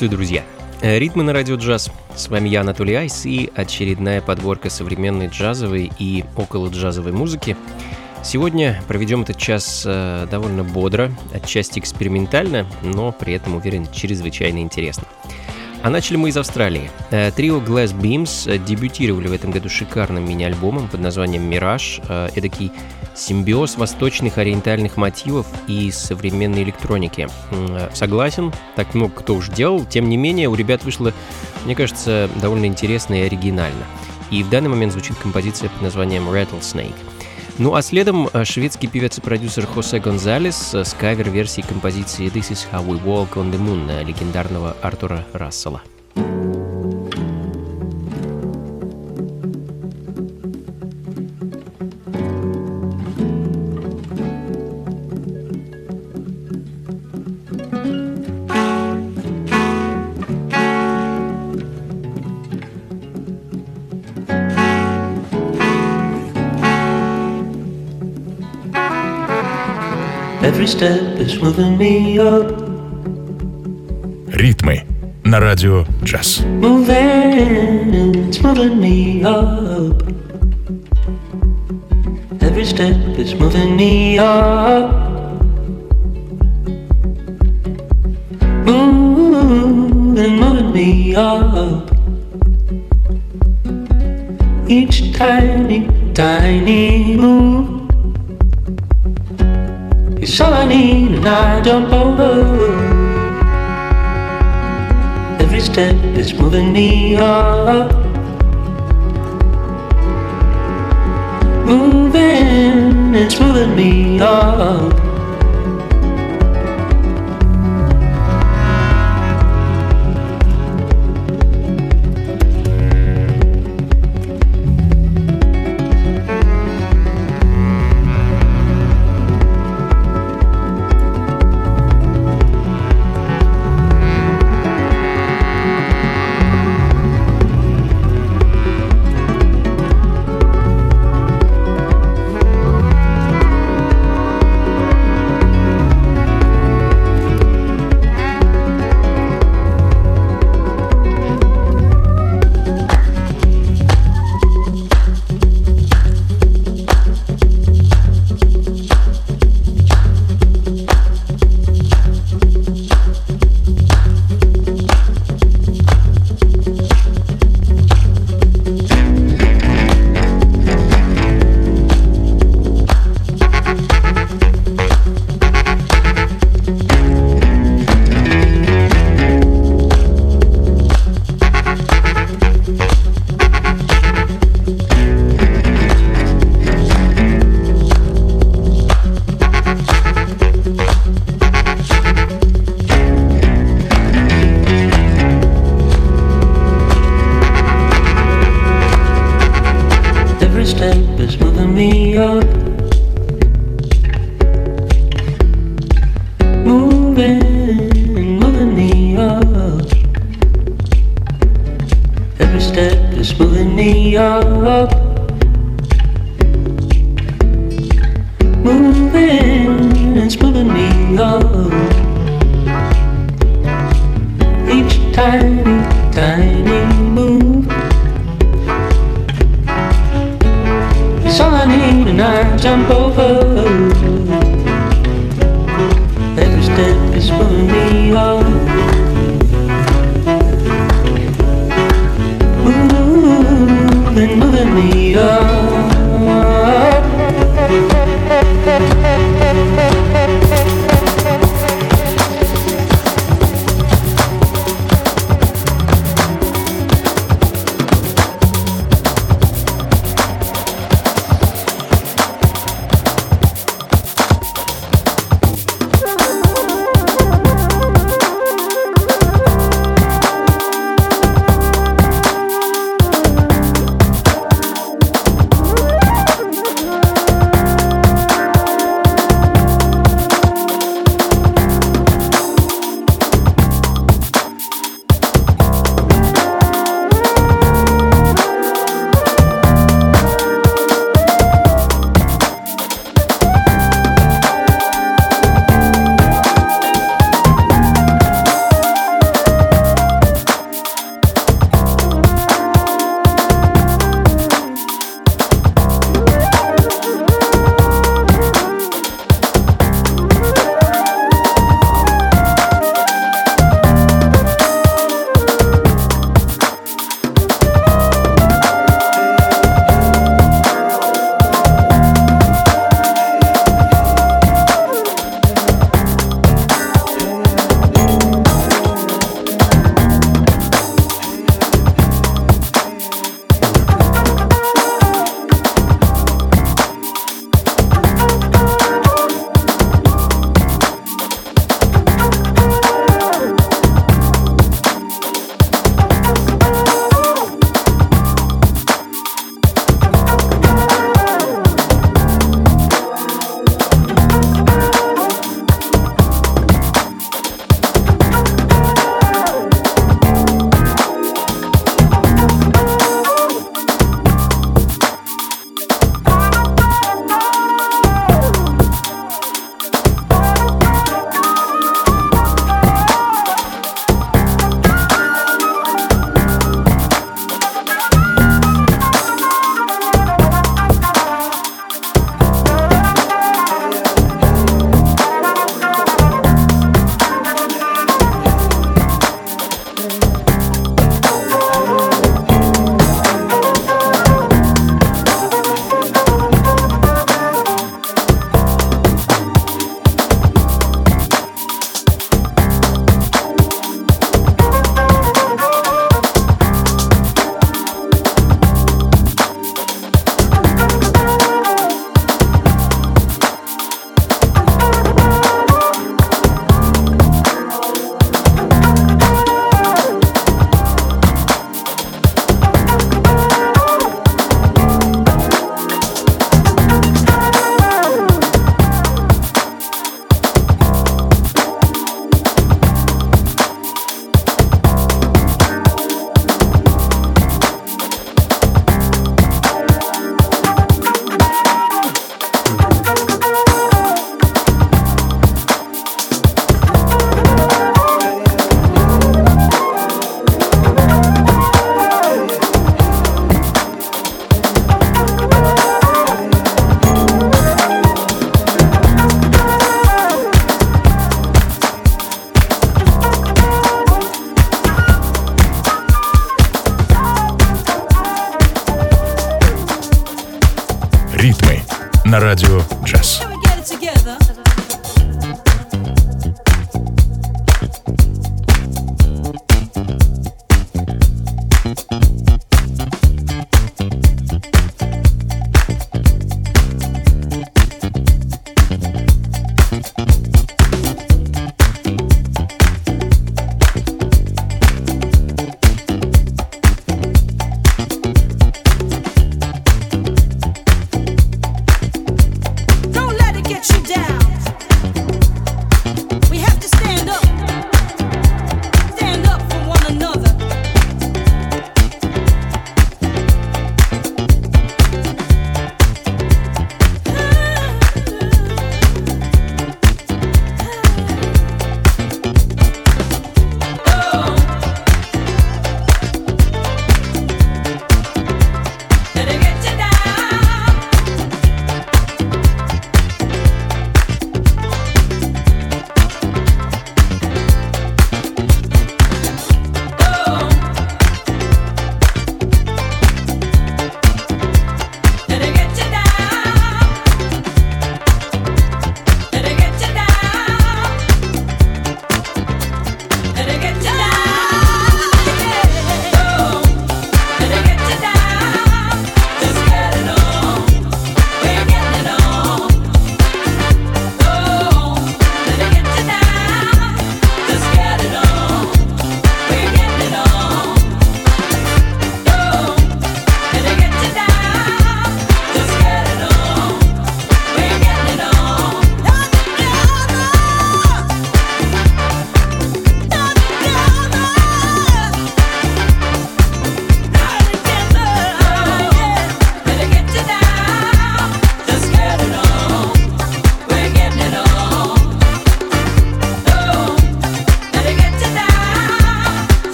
Приветствую, друзья! Э, Ритмы на радио джаз. С вами я, Анатолий Айс, и очередная подборка современной джазовой и около джазовой музыки. Сегодня проведем этот час э, довольно бодро, отчасти экспериментально, но при этом, уверен, чрезвычайно интересно. А начали мы из Австралии. Э, трио Glass Beams дебютировали в этом году шикарным мини-альбомом под названием «Мираж». Эдакий симбиоз восточных ориентальных мотивов и современной электроники. Согласен, так много кто уж делал, тем не менее у ребят вышло, мне кажется, довольно интересно и оригинально. И в данный момент звучит композиция под названием Rattlesnake. Ну а следом э, шведский певец и продюсер Хосе Гонзалес с кавер-версией композиции This is how we walk on the moon легендарного Артура Рассела. Ритмы на радио джаз. Every step is moving me up. Moving, moving me up. Each tiny, tiny move it's all I need, and I jump over. Every step is moving me up. Moving, it's moving me up.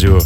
На радио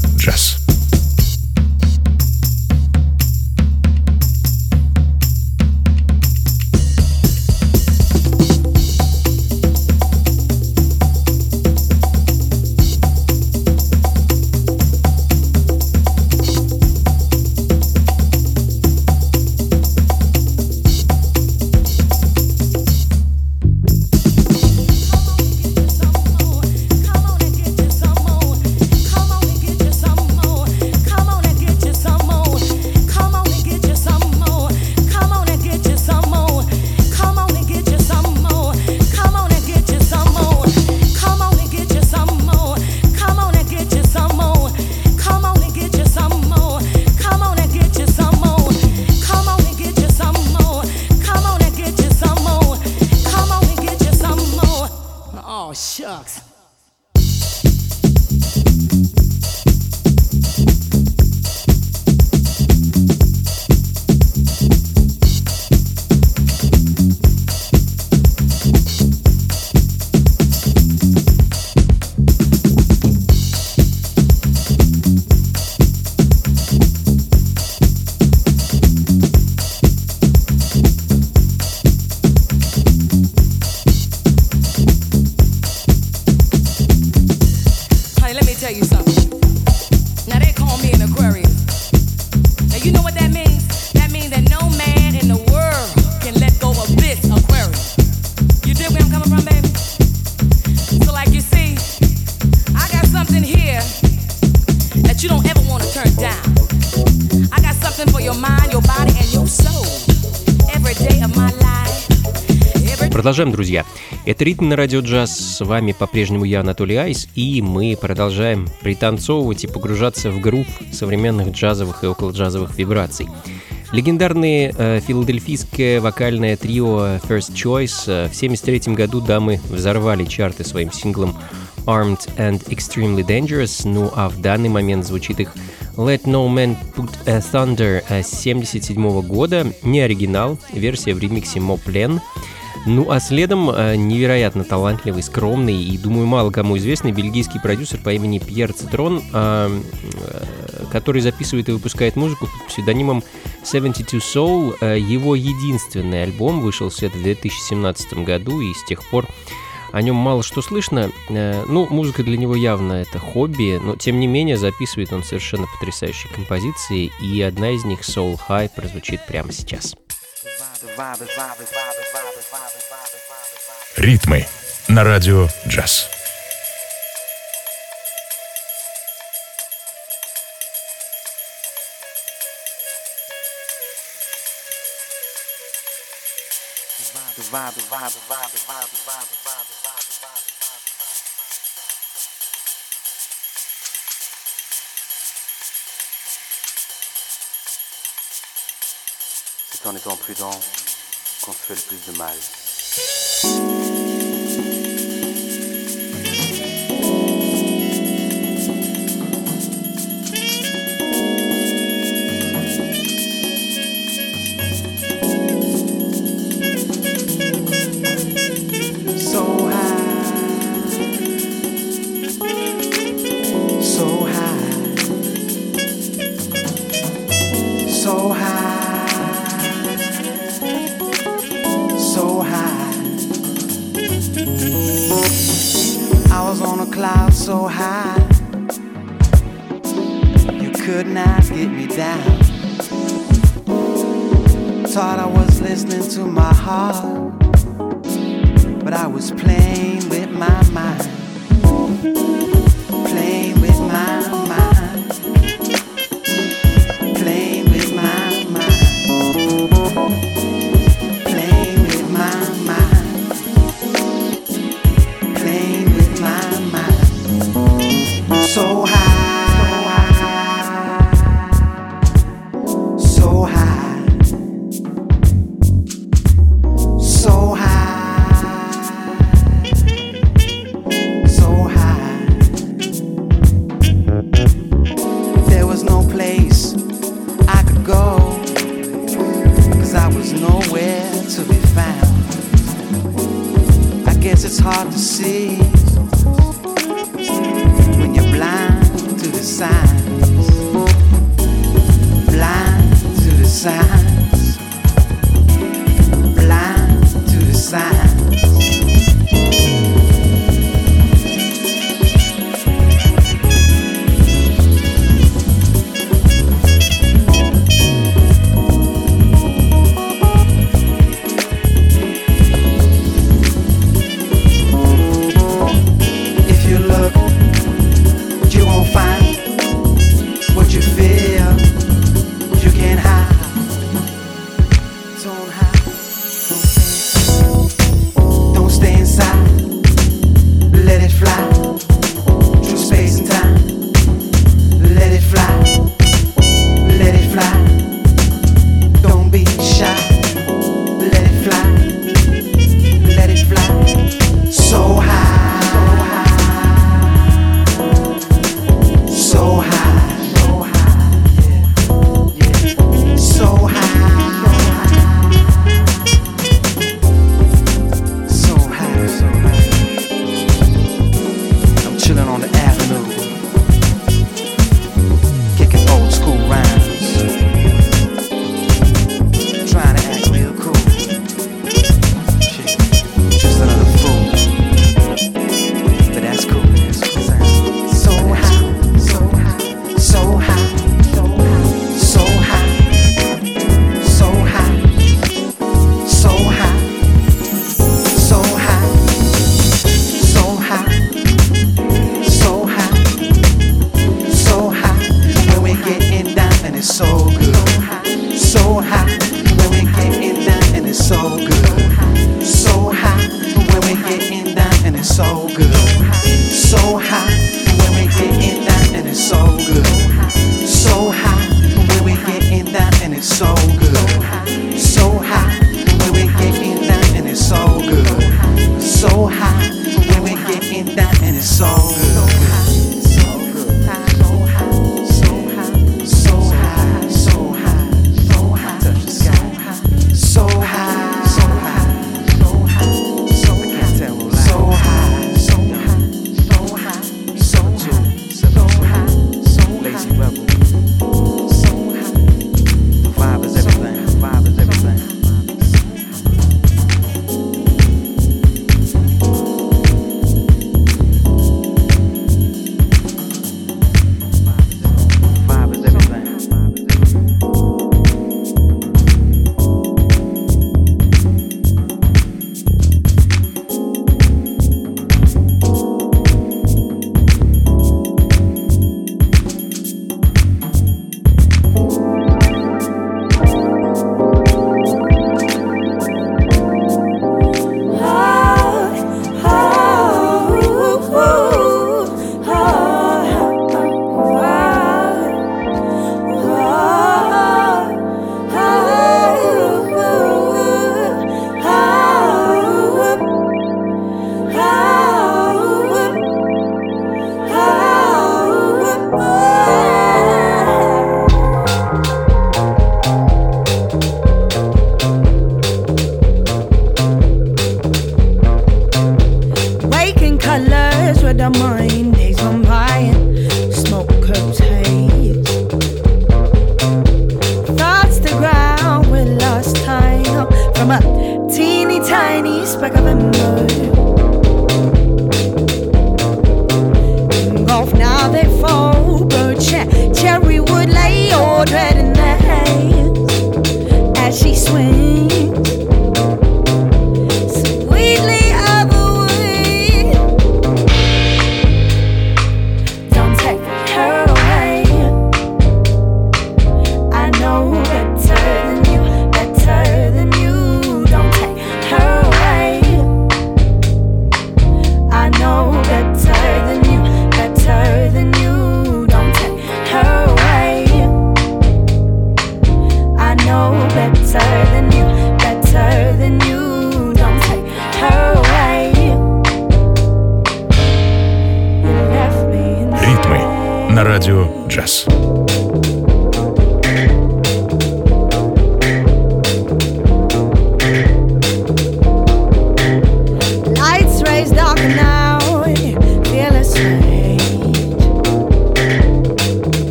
Продолжаем, друзья. Это «Ритм на радио джаз». С вами по-прежнему я, Анатолий Айс, и мы продолжаем пританцовывать и погружаться в грув современных джазовых и околоджазовых вибраций. Легендарное э, филадельфийское вокальное трио First Choice э, в 1973 году дамы взорвали чарты своим синглом Armed and Extremely Dangerous, ну а в данный момент звучит их Let No Man Put a Thunder 1977 э, года, не оригинал, версия в ремиксе Plan — ну а следом э, невероятно талантливый, скромный и, думаю, мало кому известный бельгийский продюсер по имени Пьер Цитрон, э, который записывает и выпускает музыку под псевдонимом 72 Soul. Его единственный альбом вышел в свет в 2017 году, и с тех пор о нем мало что слышно. Ну, музыка для него явно это хобби, но тем не менее записывает он совершенно потрясающие композиции, и одна из них Soul High прозвучит прямо сейчас. Ритмы на радио джаз. vibe, vibe, vibe, vibe, vibe, vibe, vibe. En étant prudent qu'on se fait le plus de mal.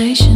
station.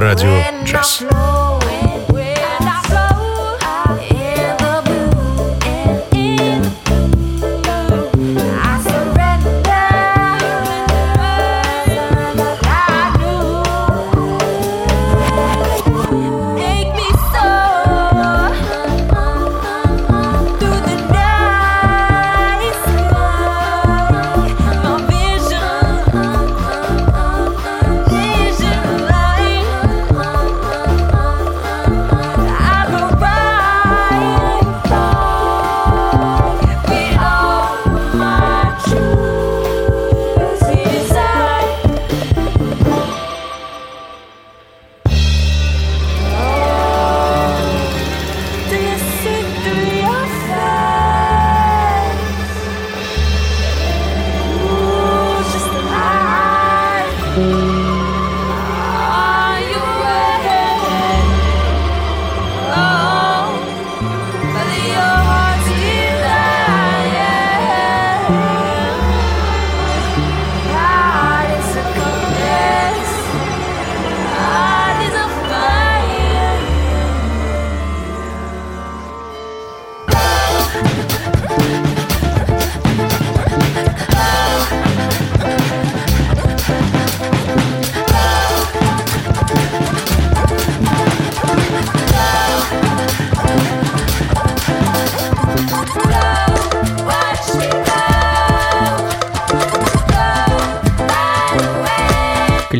радио «Джаз».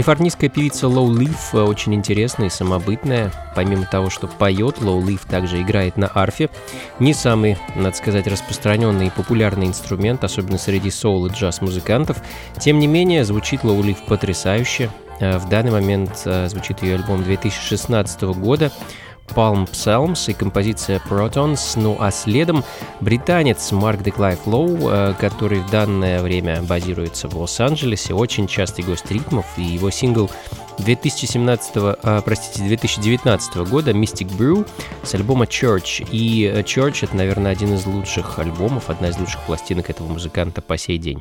Калифорнийская певица Low Leaf э, очень интересная и самобытная. Помимо того, что поет, Low Leaf также играет на арфе. Не самый, надо сказать, распространенный и популярный инструмент, особенно среди соул и джаз-музыкантов. Тем не менее, звучит Low Leaf потрясающе. Э, в данный момент э, звучит ее альбом 2016 года. Palm Psalms и композиция Protons, ну а следом британец Марк Деклайф Лоу, который в данное время базируется в Лос-Анджелесе, очень частый гость ритмов, и его сингл 2017, а, простите, 2019 года Mystic Brew с альбома Church. И Church это, наверное, один из лучших альбомов, одна из лучших пластинок этого музыканта по сей день.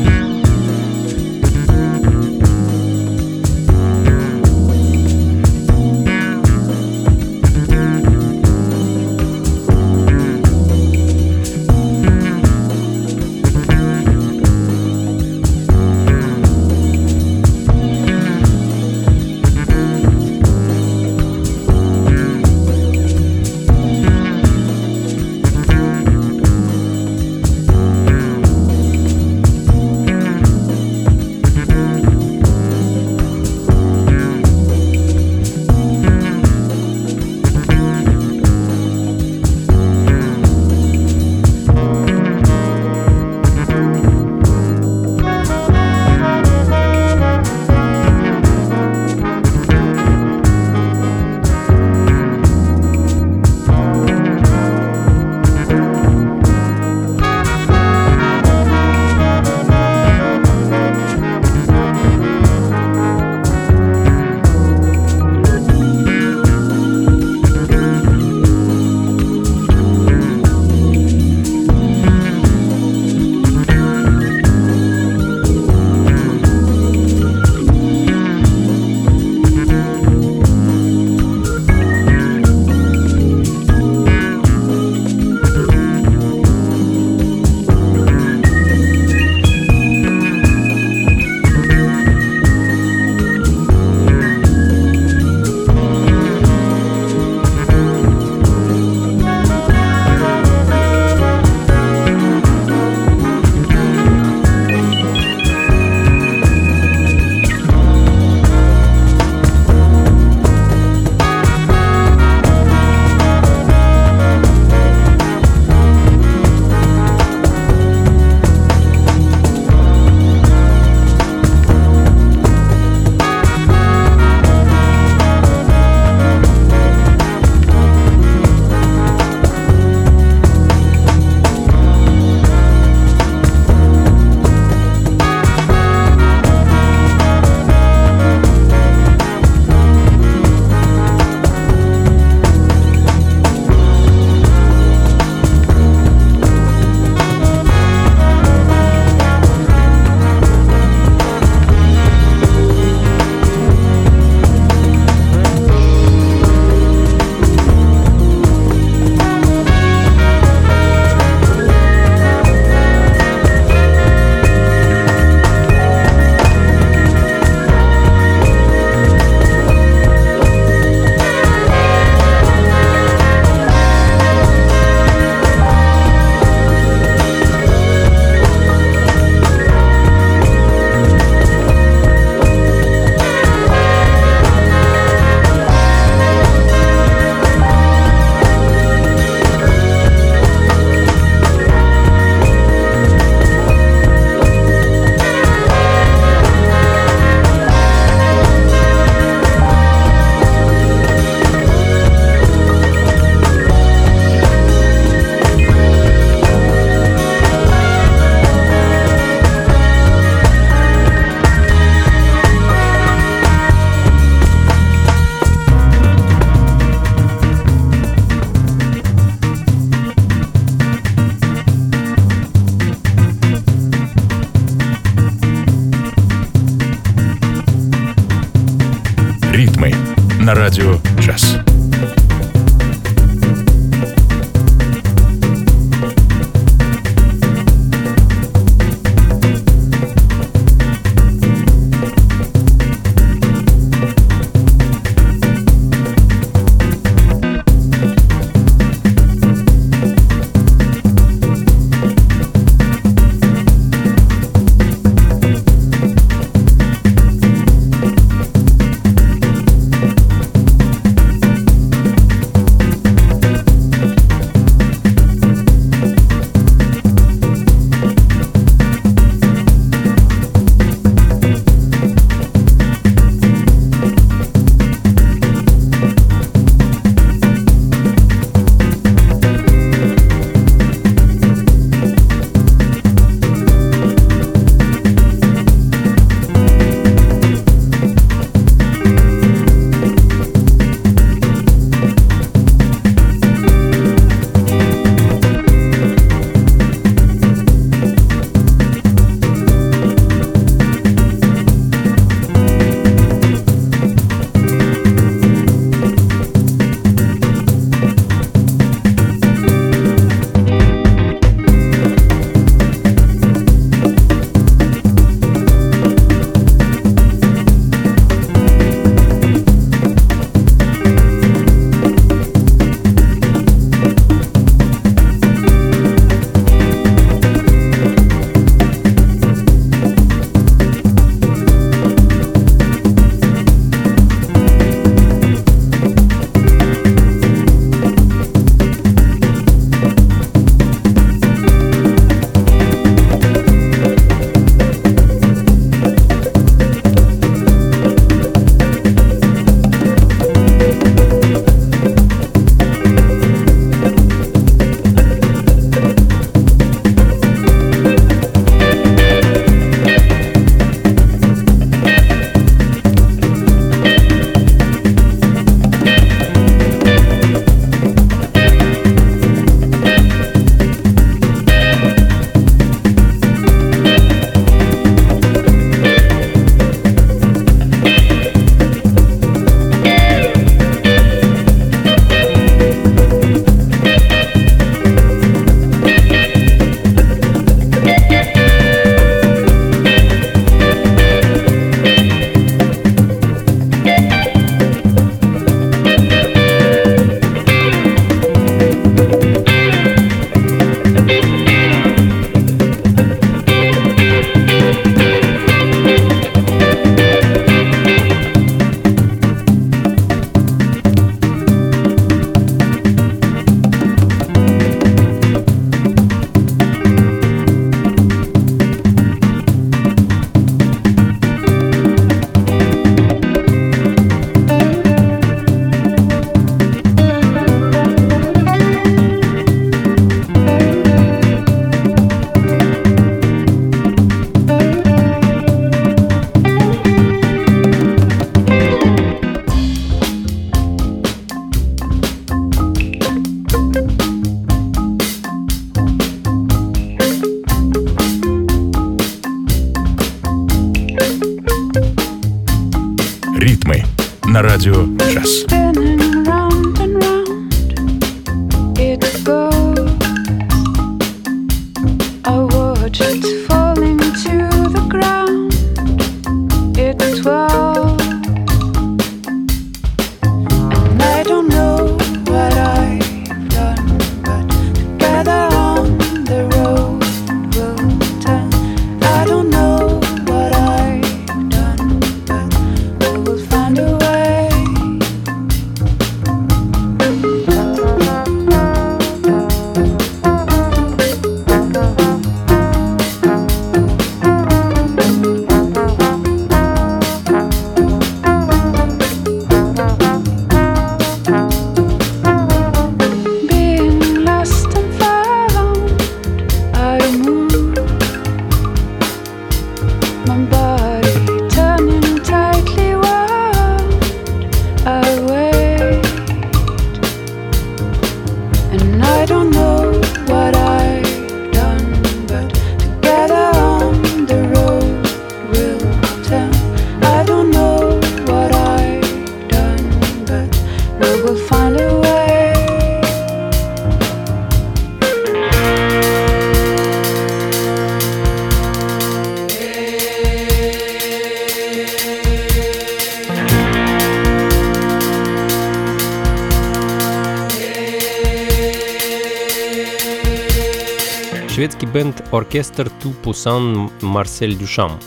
«Оркестр Ту Пусан Марсель Дюшам».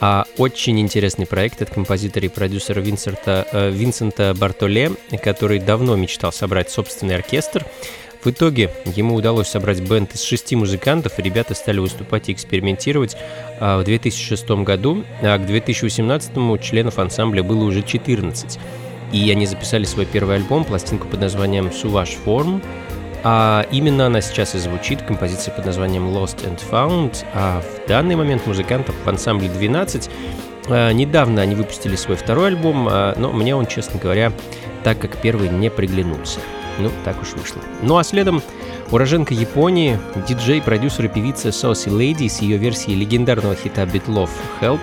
А очень интересный проект от композитора и продюсера Винсента, э, Винсента Бартоле, который давно мечтал собрать собственный оркестр. В итоге ему удалось собрать бенд из шести музыкантов, и ребята стали выступать и экспериментировать а, в 2006 году, а к 2018 членов ансамбля было уже 14. И они записали свой первый альбом, пластинку под названием «Суваш Форм», а именно она сейчас и звучит, композиция под названием Lost and Found. А в данный момент музыкантов в ансамбле 12. А, недавно они выпустили свой второй альбом, а, но мне он, честно говоря, так как первый не приглянулся. Ну, так уж вышло. Ну а следом уроженка Японии, диджей, продюсер и певица Saucy Lady с ее версией легендарного хита Битлов Help.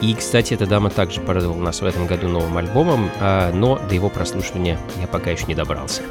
И, кстати, эта дама также порадовала нас в этом году новым альбомом, а, но до его прослушивания я пока еще не добрался.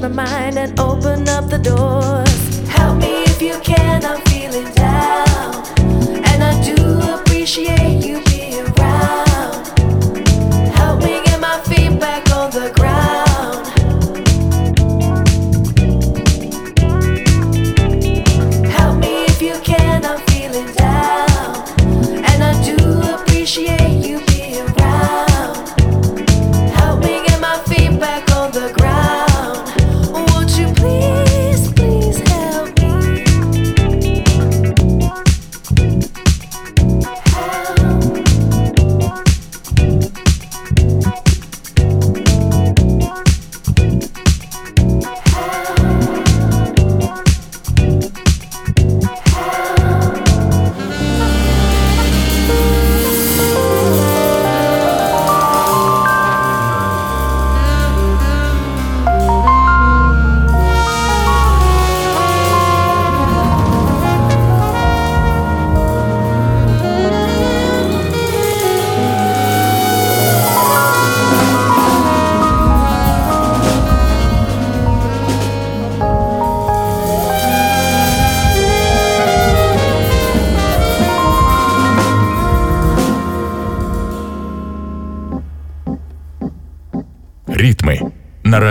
My mind and open up the doors.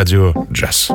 Радио джаз.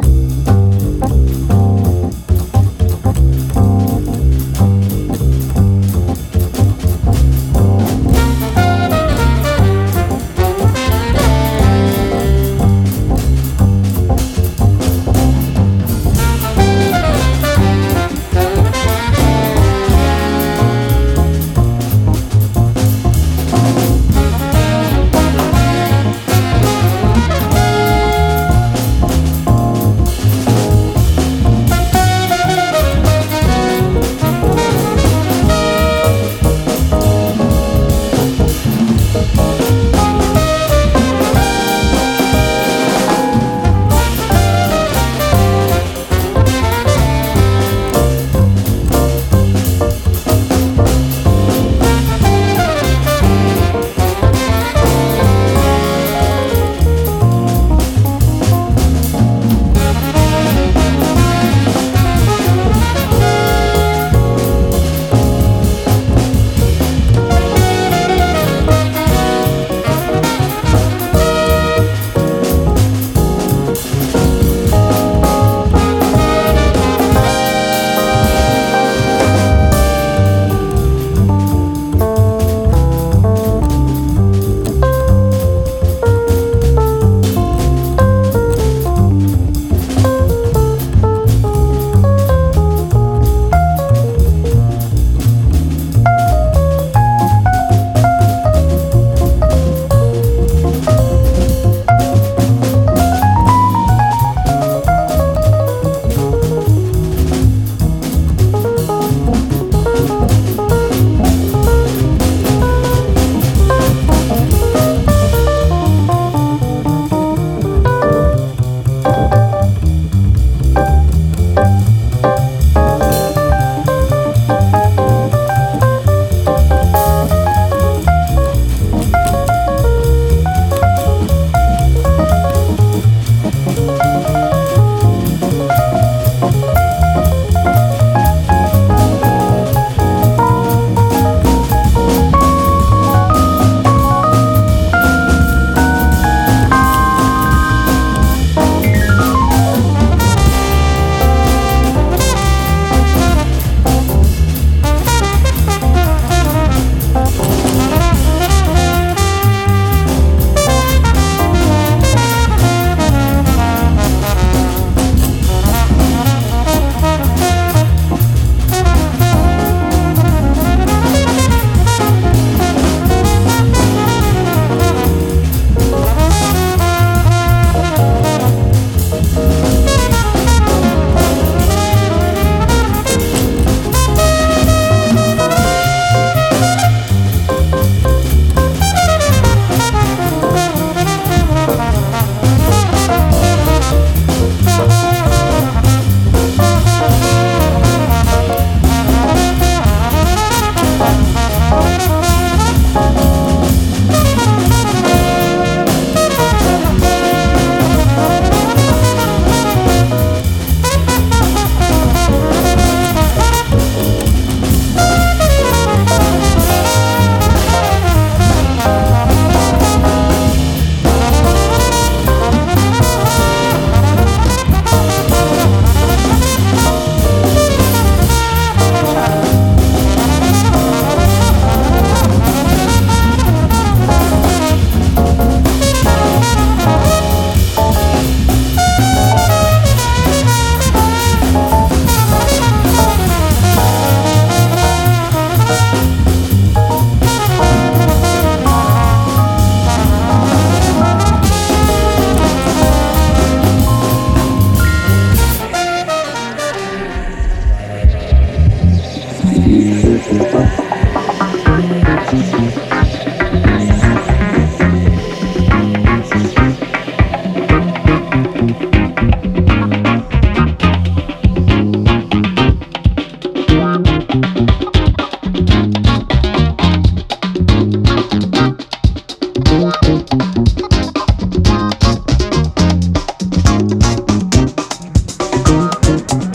Ну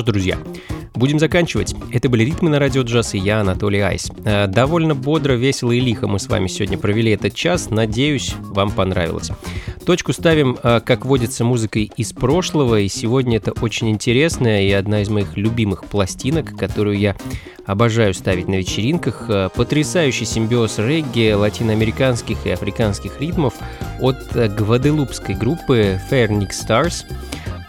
ж, друзья, будем заканчивать. Это были «Ритмы на радио джаз» и я, Анатолий Айс. Э, Довольно бодро, весело и лихо мы с вами сегодня провели этот час. Надеюсь, вам понравилось. Точку ставим, э, как водится, музыкой из прошлого, и сегодня это очень интересная и одна из моих любимых пластинок, которую я обожаю ставить на вечеринках. Э, Потрясающий симбиоз регги, латиноамериканских и африканских ритмов от гваделупской группы Fairnix Stars.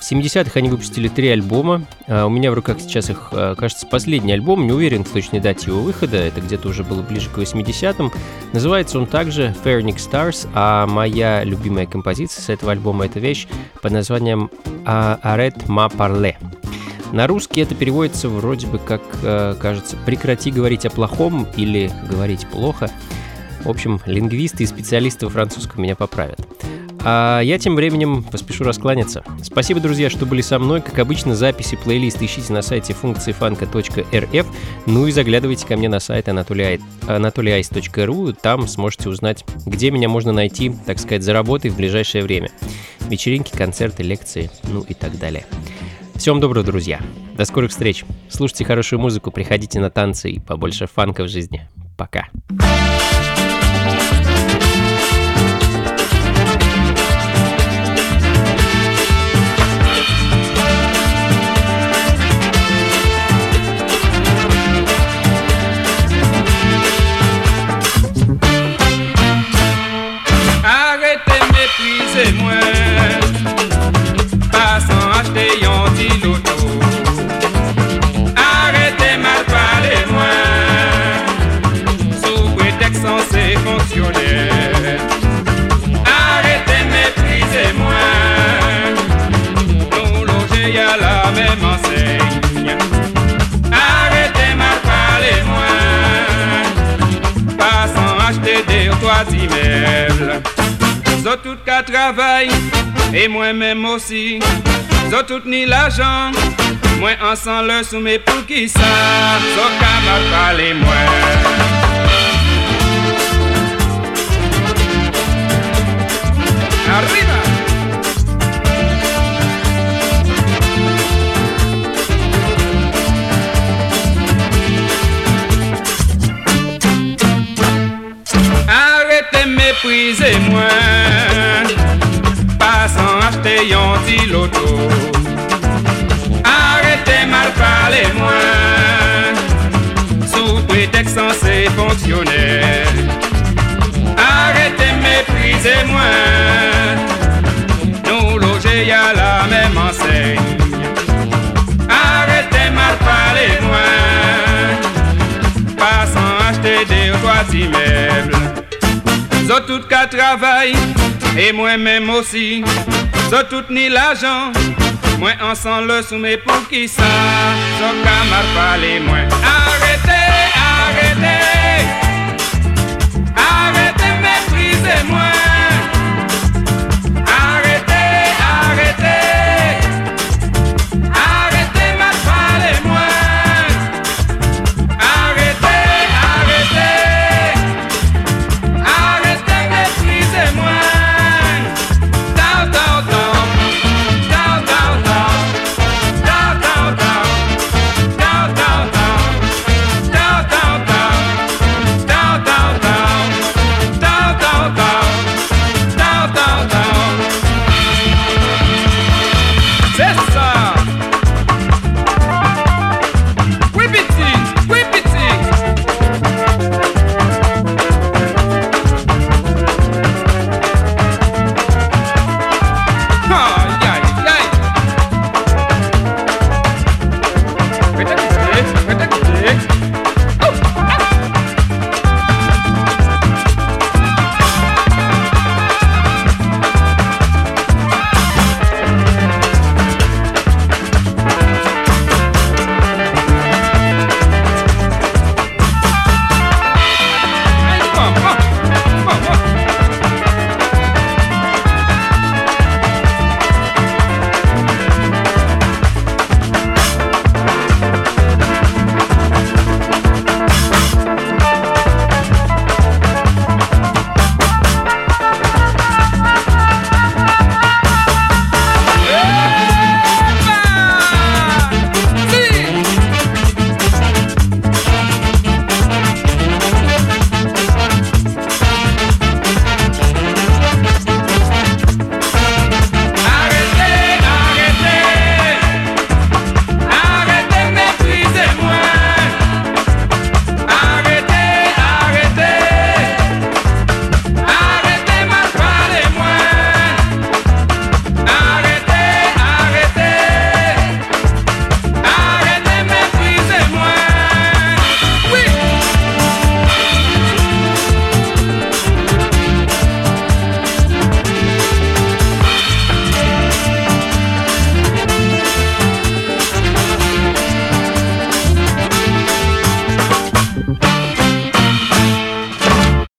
В 70-х они выпустили три альбома. А, У меня в руках сейчас их, а, кажется, последний альбом. Не уверен в точной дате его выхода. Это где-то уже было ближе к 80-м. Называется он также Fairnix Stars, а моя любимая композиция с этого альбома — это вещь под названием «А- «Arrête ma parler». На русский это переводится вроде бы как, э, кажется, «прекрати говорить о плохом» или «говорить плохо». В общем, лингвисты и специалисты французского меня поправят. А я тем временем поспешу раскланяться. Спасибо, друзья, что были со мной. Как обычно, записи плейлист ищите на сайте функции фанка.рф. Ну и заглядывайте ко мне на сайт anatolyice.ru. Там сможете узнать, где меня можно найти, так сказать, за работой в ближайшее время. Вечеринки, концерты, лекции, ну и так далее. Всем доброго, друзья. До скорых встреч. Слушайте хорошую музыку, приходите на танцы и побольше фанка в жизни. Пока. Arrêtez se mwen Pasan achete yon ti loto Arrete mal pale mwen Sou pretek san se fonksyone Zot tout qu'à travail et moi-même aussi. Zot tout ni l'argent, moi ensemble le soumet pour qui ça. Zot qu'à mal moi. meprize pas sans acheter yon di loto Arrete mal pale mwen Sou preteksan se fonksyonel Arrete meprize mwen nous loger ya la même enseigne. Arrete mal parler mwen pas sans acheter des toa ti meble Sot tout ka travay, e mwen menm osi. Sot tout ni l'ajan, mwen ansan le soume pou ki sa. Sot ka mar pale mwen. Arrete, arrete